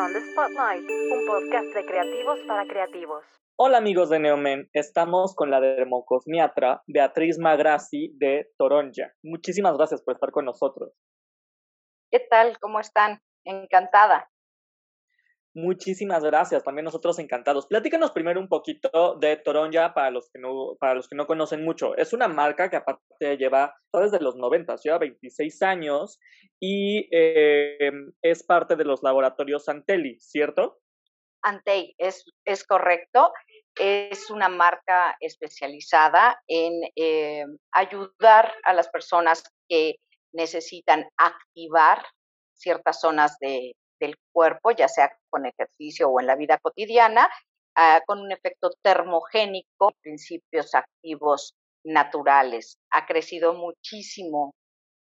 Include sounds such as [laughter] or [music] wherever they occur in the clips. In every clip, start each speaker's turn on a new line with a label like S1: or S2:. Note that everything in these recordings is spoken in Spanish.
S1: On the Spotlight, un podcast de creativos para creativos.
S2: Hola amigos de Neomen, estamos con la dermocosmiatra Beatriz Magrassi de Toronja. Muchísimas gracias por estar con nosotros.
S3: ¿Qué tal? ¿Cómo están? Encantada.
S2: Muchísimas gracias, también nosotros encantados. Platícanos primero un poquito de Toronja para los que no, para los que no conocen mucho. Es una marca que aparte lleva desde los 90, lleva 26 años y eh, es parte de los laboratorios Antelli, ¿cierto?
S3: Antei, es, es correcto. Es una marca especializada en eh, ayudar a las personas que necesitan activar ciertas zonas de, del cuerpo, ya sea con ejercicio o en la vida cotidiana, ah, con un efecto termogénico, principios activos naturales. Ha crecido muchísimo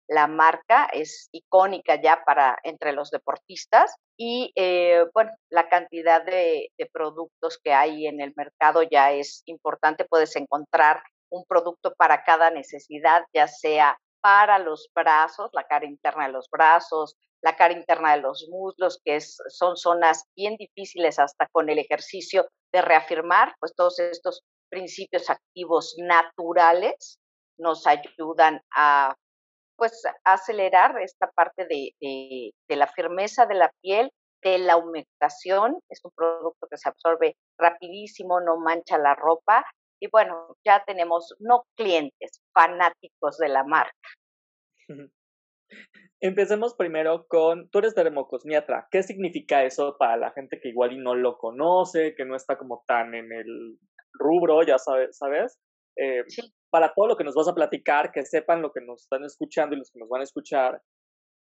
S3: la marca, es icónica ya para entre los deportistas y eh, bueno, la cantidad de, de productos que hay en el mercado ya es importante. Puedes encontrar un producto para cada necesidad, ya sea para los brazos, la cara interna de los brazos, la cara interna de los muslos, que son zonas bien difíciles hasta con el ejercicio de reafirmar, pues todos estos principios activos naturales nos ayudan a pues acelerar esta parte de, de, la firmeza de la piel, de la humectación, es un producto que se absorbe rapidísimo, no mancha la ropa y bueno, ya tenemos no clientes, fanáticos de la marca.
S2: Empecemos primero con, tú eres dermocosmiatra, ¿qué significa eso para la gente que igual y no lo conoce, que no está como tan en el rubro, ya sabes, ¿sabes? Eh, para todo lo que nos vas a platicar, que sepan lo que nos están escuchando y los que nos van a escuchar,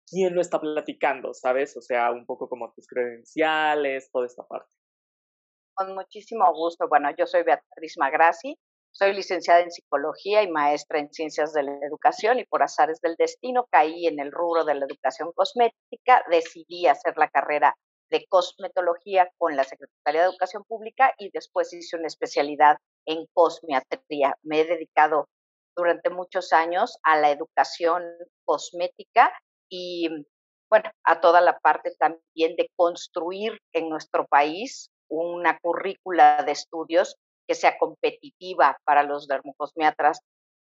S2: quién lo está platicando, ¿sabes? O sea, un poco como tus credenciales, toda esta parte.
S3: Con muchísimo gusto. Bueno, yo soy Beatriz Magrassi, soy licenciada en psicología y maestra en ciencias de la educación y por azares del destino caí en el rubro de la educación cosmética, decidí hacer la carrera de cosmetología con la Secretaría de Educación Pública y después hice una especialidad en cosmiatría. Me he dedicado durante muchos años a la educación cosmética y bueno, a toda la parte también de construir en nuestro país una currícula de estudios que sea competitiva para los dermocosmiatras,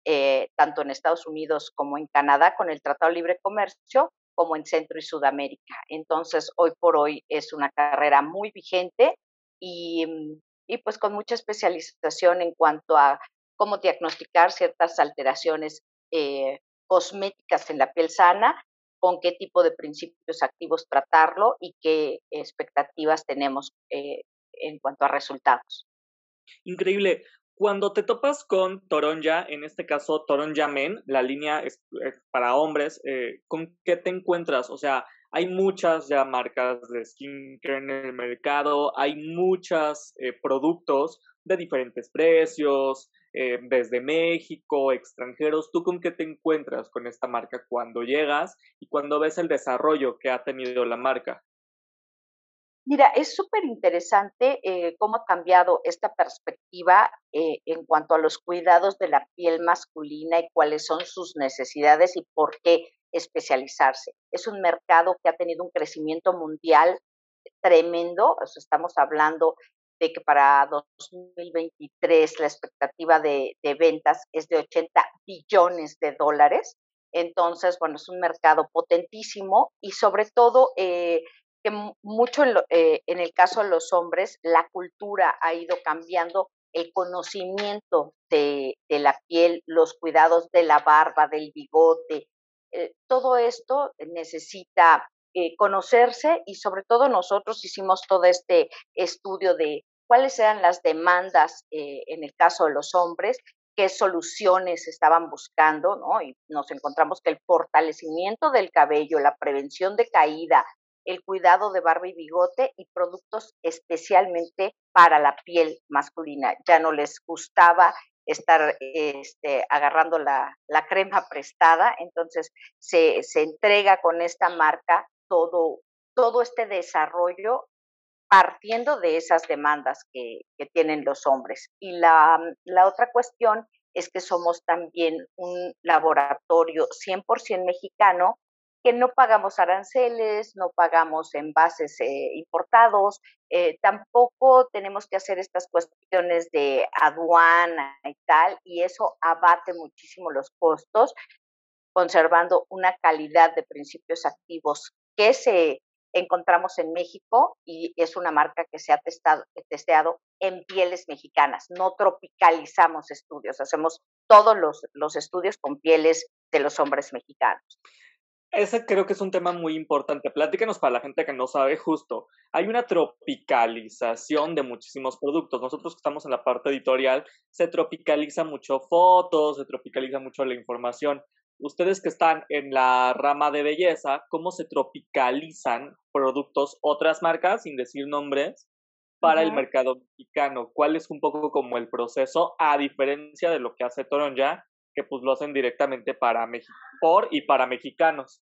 S3: eh, tanto en Estados Unidos como en Canadá, con el Tratado de Libre Comercio, como en Centro y Sudamérica. Entonces, hoy por hoy es una carrera muy vigente y, mm, pues con mucha especialización en cuanto a cómo diagnosticar ciertas alteraciones eh, cosméticas en la piel sana, con qué tipo de principios activos tratarlo y qué expectativas tenemos eh, en cuanto a resultados.
S2: Increíble. Cuando te topas con Toronja, en este caso Toronja Men, la línea es, eh, para hombres, eh, ¿con qué te encuentras? O sea, hay muchas ya marcas de skincare en el mercado, hay muchos productos de diferentes precios, desde México, extranjeros. ¿Tú con qué te encuentras con esta marca cuando llegas y cuando ves el desarrollo que ha tenido la marca?
S3: Mira, es súper interesante eh, cómo ha cambiado esta perspectiva eh, en cuanto a los cuidados de la piel masculina y cuáles son sus necesidades y por qué especializarse. Es un mercado que ha tenido un crecimiento mundial tremendo. estamos hablando de que para 2023 la expectativa de, ventas es de 80 billones de dólares. Entonces, bueno, es un mercado potentísimo y sobre todo eh, que mucho eh, en, el caso de los hombres, la cultura ha ido cambiando, el conocimiento de, la piel, los cuidados de la barba, del bigote, eh, todo esto necesita conocerse y sobre todo nosotros hicimos todo este estudio de cuáles eran las demandas en el caso de los hombres, qué soluciones estaban buscando, ¿no? Y nos encontramos que el fortalecimiento del cabello, la prevención de caída, el cuidado de barba y bigote y productos especialmente para la piel masculina. Ya no les gustaba estar este, agarrando la, crema prestada, entonces se, entrega con esta marca todo, todo este desarrollo partiendo de esas demandas que, tienen los hombres. Y la, la otra cuestión es que somos también un laboratorio 100% mexicano que no pagamos aranceles, no pagamos envases eh, importados, eh, tampoco tenemos que hacer estas cuestiones de aduana y tal, y eso abate muchísimo los costos, conservando una calidad de principios activos que se encontramos en México y es una marca que se ha testado, testeado en pieles mexicanas. No tropicalizamos estudios, hacemos todos los, los estudios con pieles de los hombres mexicanos.
S2: Ese creo que es un tema muy importante. Platíquenos para la gente que no sabe justo. Hay una tropicalización de muchísimos productos. Nosotros que estamos en la parte editorial, se tropicaliza mucho fotos, se tropicaliza mucho la información. Ustedes que están en la rama de belleza, ¿cómo se tropicalizan productos, otras marcas, sin decir nombres, para el mercado mexicano? ¿Cuál es un poco como el proceso, a diferencia de lo que hace Toronja, que pues lo hacen directamente para México, por y para mexicanos.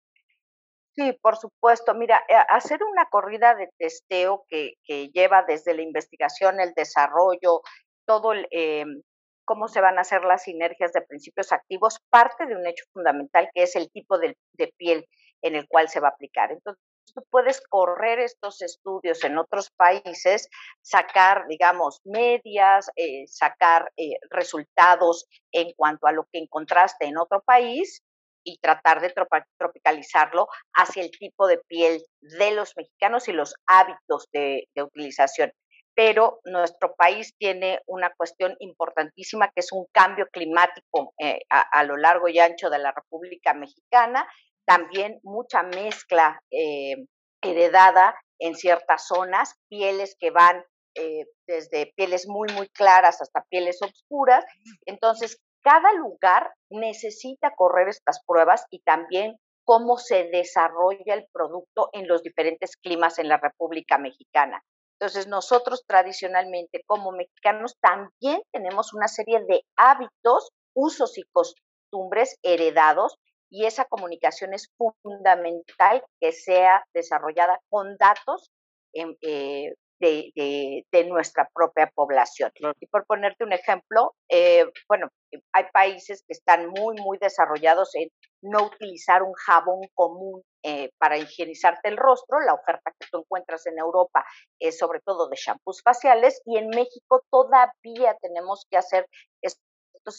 S3: Sí, por supuesto. Mira, eh, hacer una corrida de testeo que, que lleva desde la investigación, el desarrollo, todo el, em, cómo se van a hacer las sinergias de principios activos, parte de un hecho fundamental que es el tipo de, de piel en el cual se va a aplicar. Entonces, tú puedes correr estos estudios en otros países, sacar, digamos, medias, eh, sacar eh, resultados en cuanto a lo que encontraste en otro país y tratar de tropicalizarlo hacia el tipo de piel de los mexicanos y los hábitos de, utilización. Pero nuestro país tiene una cuestión importantísima que es un cambio climático eh, a, lo largo y ancho de la República Mexicana también mucha mezcla eh, heredada en ciertas zonas, pieles que van eh, desde pieles muy, muy claras hasta pieles oscuras. Entonces, cada lugar necesita correr estas pruebas y también cómo se desarrolla el producto en los diferentes climas en la República Mexicana. Entonces, nosotros tradicionalmente como mexicanos también tenemos una serie de hábitos, usos y costumbres heredados y esa comunicación es fundamental que sea desarrollada con datos eh, de, nuestra propia población. Y por ponerte un ejemplo, eh, bueno, hay países que están muy, muy desarrollados en no utilizar un jabón común eh, para higienizarte el rostro. La oferta que tú encuentras en Europa es sobre todo de shampoos faciales y en México todavía tenemos que hacer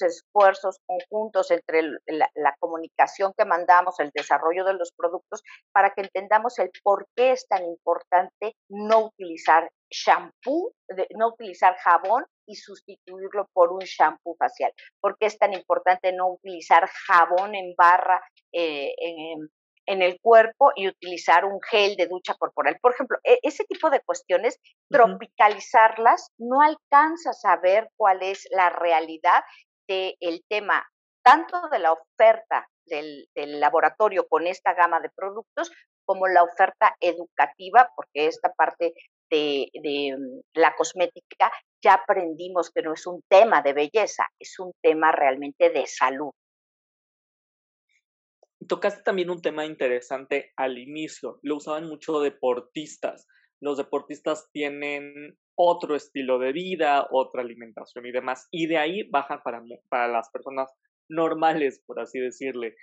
S3: esfuerzos conjuntos entre la, comunicación que mandamos, el desarrollo de los productos, para que entendamos el por qué es tan importante no utilizar shampoo, no utilizar jabón y sustituirlo por un shampoo facial. ¿Por qué es tan importante no utilizar jabón en barra eh, en, en el cuerpo y utilizar un gel de ducha corporal. Por ejemplo, e, ese tipo de cuestiones, tropicalizarlas, no alcanzas a ver cuál es la realidad el tema tanto de la oferta del, laboratorio con esta gama de productos como la oferta educativa, porque esta parte de, mm, la cosmética ya aprendimos que no es un tema de belleza, es un tema realmente de salud.
S2: Tocaste también un tema interesante al inicio, lo usaban mucho deportistas. Los deportistas tienen otro estilo de vida, otra alimentación y demás. Y de ahí bajan para, para las personas normales, por así decirle.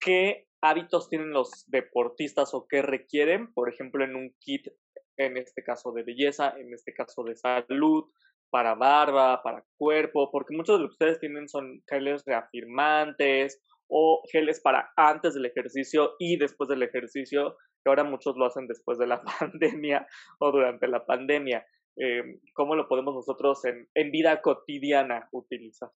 S2: ¿Qué hábitos tienen los deportistas o qué requieren, por ejemplo, en un kit, en este caso de belleza, en este caso de salud, para barba, para cuerpo? Porque muchos de ustedes tienen son geles reafirmantes o geles para antes del ejercicio y después del ejercicio que ahora muchos lo hacen después de la [laughs] pandemia o durante la pandemia. Eh, ¿Cómo lo podemos nosotros en, en vida cotidiana utilizar?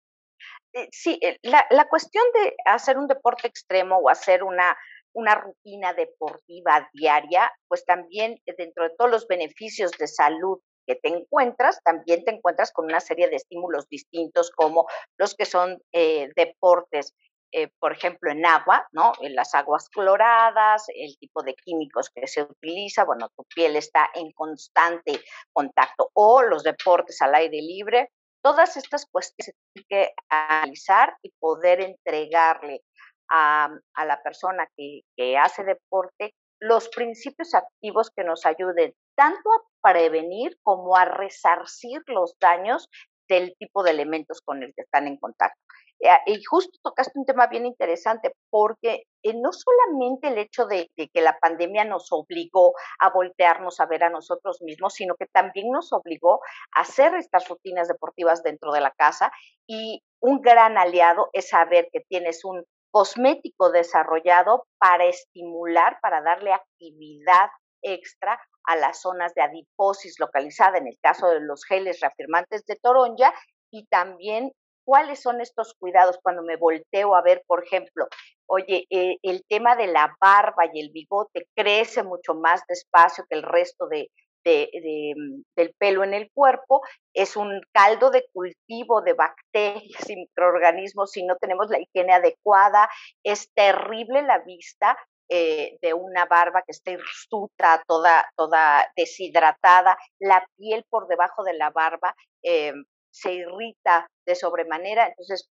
S3: Eh, sí, eh, la, la, cuestión de hacer un deporte extremo o hacer una, una rutina deportiva diaria, pues también dentro de todos los beneficios de salud que te encuentras, también te encuentras con una serie de estímulos distintos como los que son deportes eh, por ejemplo, en agua, ¿no? En las aguas cloradas, el tipo de químicos que se utiliza, bueno, tu piel está en constante contacto, o los deportes al aire libre, todas estas cuestiones se tienen que analizar y poder entregarle a, a la persona que, que hace deporte los principios activos que nos ayuden tanto a prevenir como a resarcir los daños del tipo de elementos con el que están en contacto. Eh, y justo tocaste un tema bien interesante, porque eh, no solamente el hecho de, que la pandemia nos obligó a voltearnos a ver a nosotros mismos, sino que también nos obligó a hacer estas rutinas deportivas dentro de la casa. Y un gran aliado es saber que tienes un cosmético desarrollado para estimular, para darle actividad extra a las zonas de adiposis localizada, en el caso de los geles reafirmantes de toronja, y también cuáles son estos cuidados cuando me volteo a ver, por ejemplo, oye, eh, el tema de la barba y el bigote crece mucho más despacio que el resto de, mm, del pelo en el cuerpo, es un caldo de cultivo de bacterias y microorganismos si no tenemos la higiene adecuada, es terrible la vista, eh, de una barba que está hirsuta, toda, toda deshidratada, la piel por debajo de la barba eh, se irrita de sobremanera. Entonces,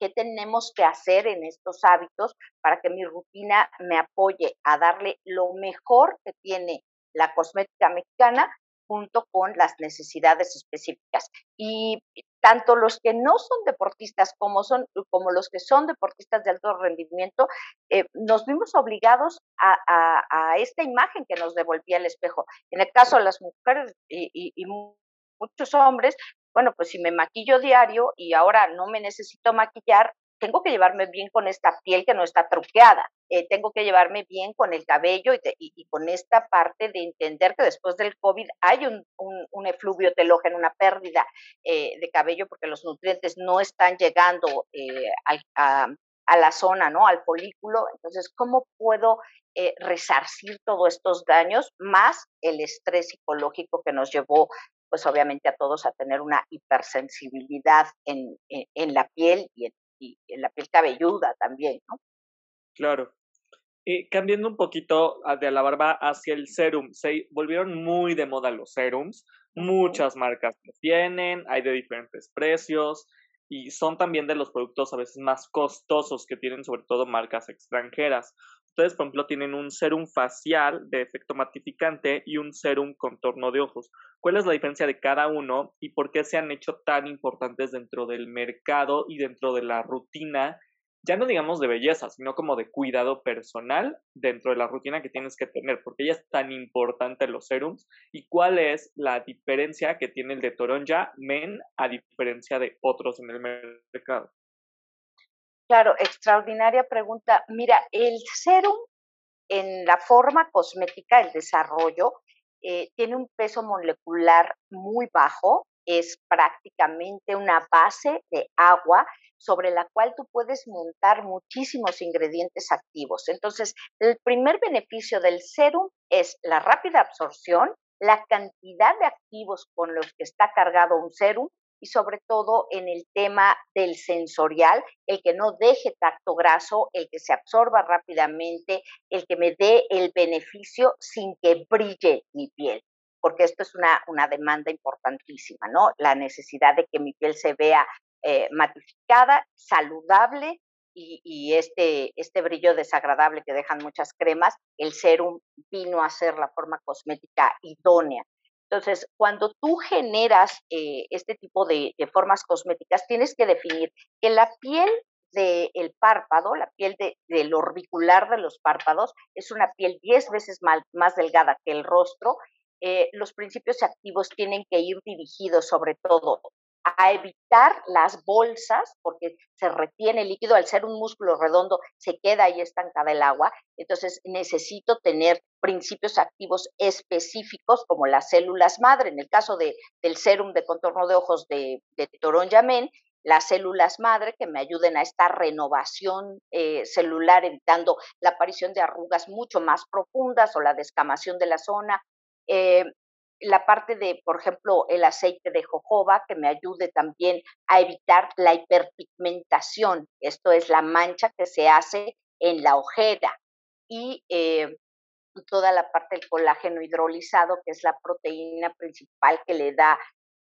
S3: ¿qué tenemos que hacer en estos hábitos para que mi rutina me apoye a darle lo mejor que tiene la cosmética mexicana junto con las necesidades específicas? Y tanto los que no son deportistas como, son, como los que son deportistas de alto rendimiento, eh, nos vimos obligados a, esta imagen que nos devolvía el espejo. En el caso de las mujeres y muchos hombres, bueno, pues si me maquillo diario y ahora no me necesito maquillar, tengo que llevarme bien con esta piel que no está truqueada, eh, tengo que llevarme bien con el cabello y, con esta parte de entender que después del COVID hay un, un, efluvio telógeno, una pérdida eh, de cabello porque los nutrientes no están llegando eh, a, la zona, ¿no? Al folículo. Entonces, ¿cómo puedo resarcir todos estos daños más el estrés psicológico que nos llevó pues obviamente a todos a tener una hipersensibilidad en, la piel y en, la piel cabelluda también, ¿no?
S2: Claro. Y cambiando un poquito ah, de la barba hacia el serum, se volvieron muy de moda los serums, muchas marcas lo tienen, hay de diferentes precios y son también de los productos a veces más costosos que tienen sobre todo marcas extranjeras. Ustedes, por ejemplo, tienen un serum facial de efecto matificante y un serum contorno de ojos. ¿Cuál es la diferencia de cada uno y por qué se han hecho tan importantes dentro del mercado y dentro de la rutina? Ya no digamos de belleza, sino como de cuidado personal dentro de la rutina que tienes que tener, porque ya es tan importante los serums. ¿Y cuál es la diferencia que tiene el de Toronja Men a diferencia de otros en el mercado?
S3: Claro, extraordinaria pregunta. Mira, el serum en la forma cosmética, el desarrollo, eh, tiene un peso molecular muy bajo, es prácticamente una base de agua sobre la cual tú puedes montar muchísimos ingredientes activos. Entonces, el primer beneficio del serum es la rápida absorción, la cantidad de activos con los que está cargado un serum y sobre todo en el tema del sensorial, el que no deje tacto graso, el que se absorba rápidamente, el que me dé el beneficio sin que brille mi piel, porque esto es una, una demanda importantísima, ¿no? La necesidad de que mi piel se vea eh, matificada, saludable y, y, este, este brillo desagradable que dejan muchas cremas, el serum vino a ser la forma cosmética idónea. Entonces, cuando tú generas eh, este tipo de, formas cosméticas, tienes que definir que la piel del párpado, la piel del orbicular de los párpados, es una piel 10 veces más, más delgada que el rostro. Eh, los principios activos tienen que ir dirigidos sobre todo a evitar las bolsas, porque se retiene el líquido, al ser un músculo redondo se queda ahí estancada el agua, entonces necesito tener principios activos específicos como las células madre. En el caso de, del serum de contorno de ojos de, de Torón Yamen, las células madre que me ayuden a esta renovación eh, celular, evitando la aparición de arrugas mucho más profundas o la descamación de la zona. Eh, la parte de, por ejemplo, el aceite de jojoba, que me ayude también a evitar la hiperpigmentación. Esto es la mancha que se hace en la ojera. Y eh, toda la parte del colágeno hidrolizado, que es la proteína principal que le da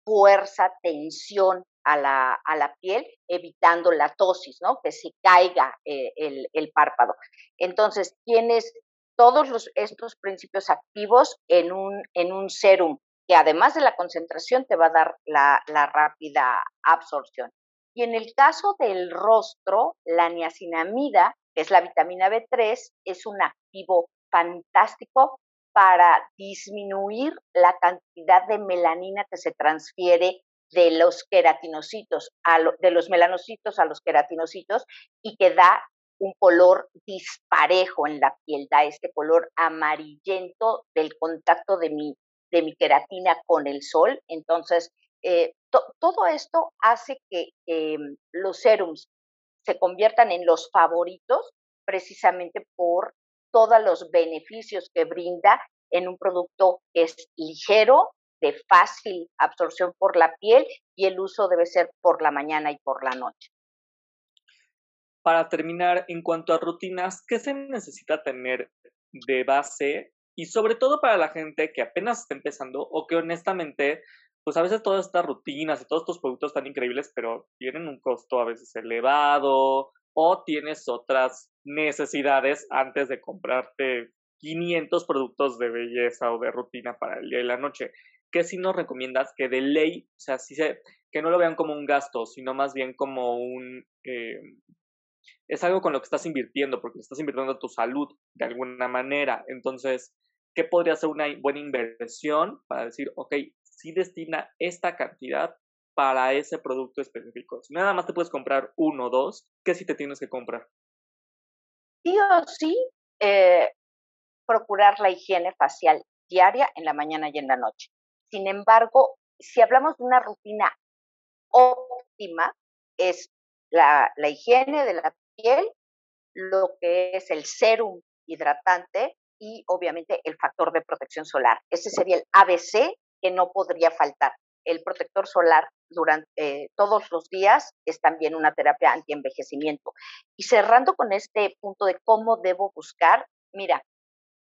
S3: fuerza, tensión a la, a la piel, evitando la tosis, ¿no? Que se caiga eh, el, el, párpado. Entonces, tienes todos los, estos principios activos en un, en un serum que además de la concentración te va a dar la, rápida absorción. Y en el caso del rostro, la niacinamida, que es la vitamina B3, es un activo fantástico para disminuir la cantidad de melanina que se transfiere de los queratinocitos, a de los melanocitos a los queratinocitos y que da un color disparejo en la piel, da este color amarillento del contacto de mi, de mi queratina con el sol. Entonces, eh, todo esto hace que em, los serums se conviertan en los favoritos precisamente por todos los beneficios que brinda en un producto que es ligero, de fácil absorción por la piel y el uso debe ser por la mañana y por la noche.
S2: Para terminar, en cuanto a rutinas, ¿qué se necesita tener de base? Y sobre todo para la gente que apenas está empezando o que honestamente, pues a veces todas estas rutinas y todos estos productos tan increíbles, pero tienen un costo a veces elevado o tienes otras necesidades antes de comprarte 500 productos de belleza o de rutina para el día y la noche. ¿Qué si nos recomiendas que de ley, o sea, si se, que no lo vean como un gasto, sino más bien como un... Eh, es algo con lo que estás invirtiendo, porque estás invirtiendo en tu salud de alguna manera. Entonces, ¿qué podría ser una buena inversión para decir, ok, si destina esta cantidad para ese producto específico? Si nada más te puedes comprar uno o dos, ¿qué si te tienes que comprar?
S3: Sí o sí, eh, procurar la higiene facial diaria en la mañana y en la noche. Sin embargo, si hablamos de una rutina óptima, es la, higiene de la piel, lo que es el serum hidratante y obviamente el factor de protección solar. Ese sería el ABC que no podría faltar. El protector solar durante eh, todos los días es también una terapia antienvejecimiento. Y cerrando con este punto de cómo debo buscar, mira,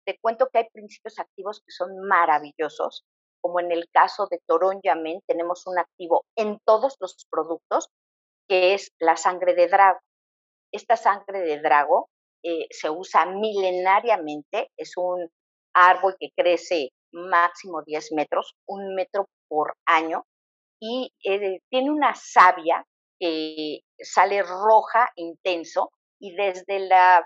S3: te cuento que hay principios activos que son maravillosos, como en el caso de Torón Yamen, tenemos un activo en todos los productos, que es la sangre de drago. Esta sangre de drago eh, se usa milenariamente, es un árbol que crece máximo 10 metros, un metro por año, y eh, tiene una savia que sale roja intenso y desde la,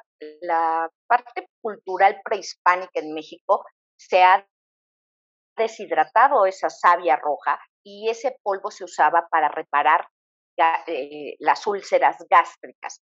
S3: parte cultural prehispánica en México se ha deshidratado esa savia roja y ese polvo se usaba para reparar eh, las úlceras gástricas.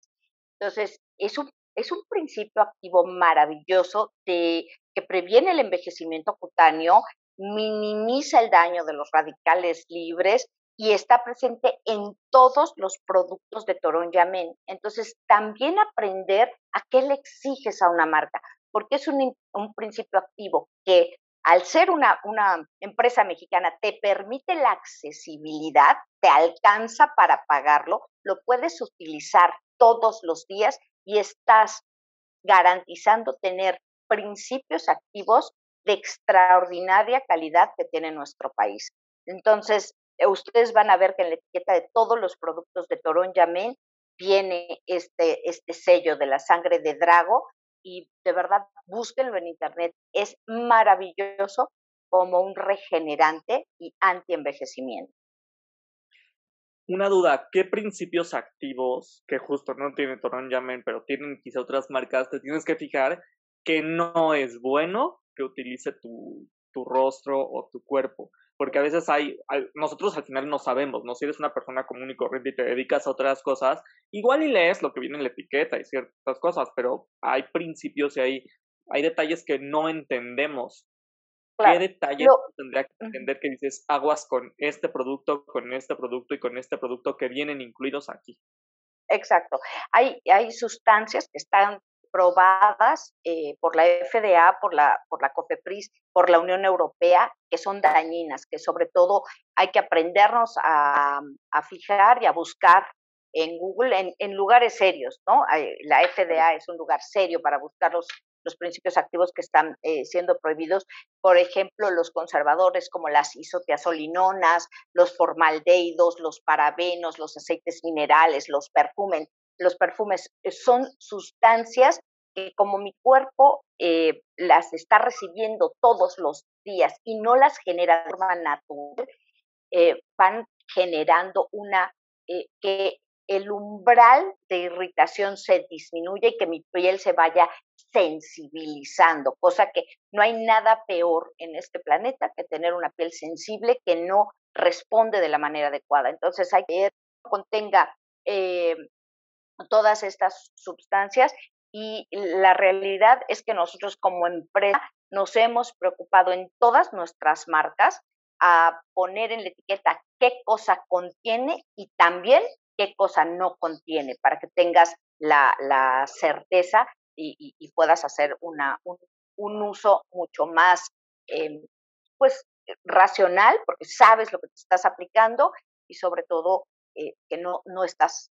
S3: Entonces, es un, es un principio activo maravilloso de, que previene el envejecimiento cutáneo, minimiza el daño de los radicales libres y está presente en todos los productos de Torón Yamen. Entonces, también aprender a qué le exiges a una marca, porque es un, un principio activo que al ser una, una, empresa mexicana te permite la accesibilidad, te alcanza para pagarlo, lo puedes utilizar todos los días y estás garantizando tener principios activos de extraordinaria calidad que tiene nuestro país. Entonces, eh, ustedes van a ver que en la etiqueta de todos los productos de Torón viene este, este sello de la sangre de Drago y de verdad búsquenlo en internet. Es maravilloso como un regenerante y anti-envejecimiento.
S2: Una duda, ¿qué principios activos, que justo no tiene Torón Yamen, pero tienen quizá otras marcas, te tienes que fijar que no es bueno que utilice tu, tu rostro o tu cuerpo? porque a veces hay, nosotros al final no sabemos, ¿no? Si eres una persona común y corriente y te dedicas a otras cosas, igual y lees lo que viene en la etiqueta y ciertas cosas, pero hay principios y hay, hay detalles que no entendemos. ¿Qué detalles tendría que entender que dices aguas con este producto, con este producto y con este producto que vienen incluidos aquí?
S3: Exacto. Hay, hay sustancias que están probadas eh, por la FDA, por la, por la COFEPRIS, por la Unión Europea, que son dañinas, que sobre todo hay que aprendernos a, fijar y a buscar en Google en, lugares serios, ¿no? La FDA es un lugar serio para buscar los, los principios activos que están eh, siendo prohibidos, por ejemplo, los conservadores como las isotiazolinonas, los formaldehídos, los parabenos, los aceites minerales, los perfumes, los perfumes eh, son sustancias que como mi cuerpo eh, las está recibiendo todos los días y no las genera de forma natural, van generando una, que el umbral de irritación se disminuye y que mi piel se vaya sensibilizando, cosa que no hay nada peor en este planeta que tener una piel sensible que no responde de la manera adecuada. Entonces hay que contenga eh, todas estas sustancias y la realidad es que nosotros como empresa nos hemos preocupado en todas nuestras marcas a poner en la etiqueta qué cosa contiene y también qué cosa no contiene para que tengas la, la certeza y, y, puedas hacer una, un, uso mucho más eh, pues racional porque sabes lo que te estás aplicando y sobre todo eh, que no, no estás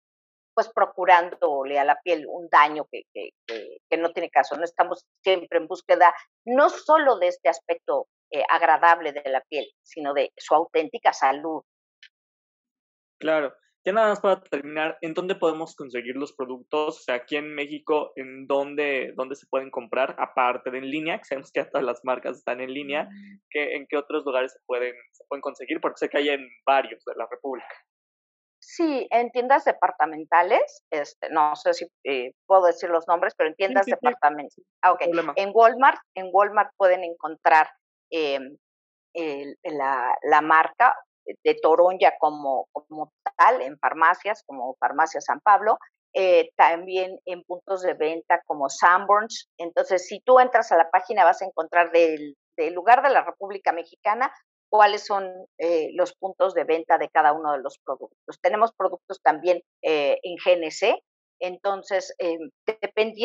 S3: pues procurándole a la piel un daño que, que, que, no tiene caso. No estamos siempre en búsqueda no solo de este aspecto eh, agradable de la piel, sino de su auténtica salud.
S2: Claro. Ya nada más para terminar, ¿en dónde podemos conseguir los productos? O sea, aquí en México, ¿en dónde, dónde se pueden comprar? Aparte de en línea, que sabemos que todas las marcas están en línea, mm. ¿qué, ¿en qué otros lugares se pueden, se pueden conseguir? Porque sé que hay en varios de la República.
S3: Sí, en tiendas departamentales, este, no sé si eh, puedo decir los nombres, pero en tiendas departamentales. Ah, okay. En Walmart, en Walmart pueden encontrar eh, el, la, la, marca de Toronja como, como tal, en farmacias, como Farmacia San Pablo, eh, también en puntos de venta como Sanborns. Entonces, si tú entras a la página, vas a encontrar del, del lugar de la República Mexicana cuáles son eh, los puntos de venta de cada uno de los productos. Tenemos productos también eh, en GNC, entonces, eh, dependiendo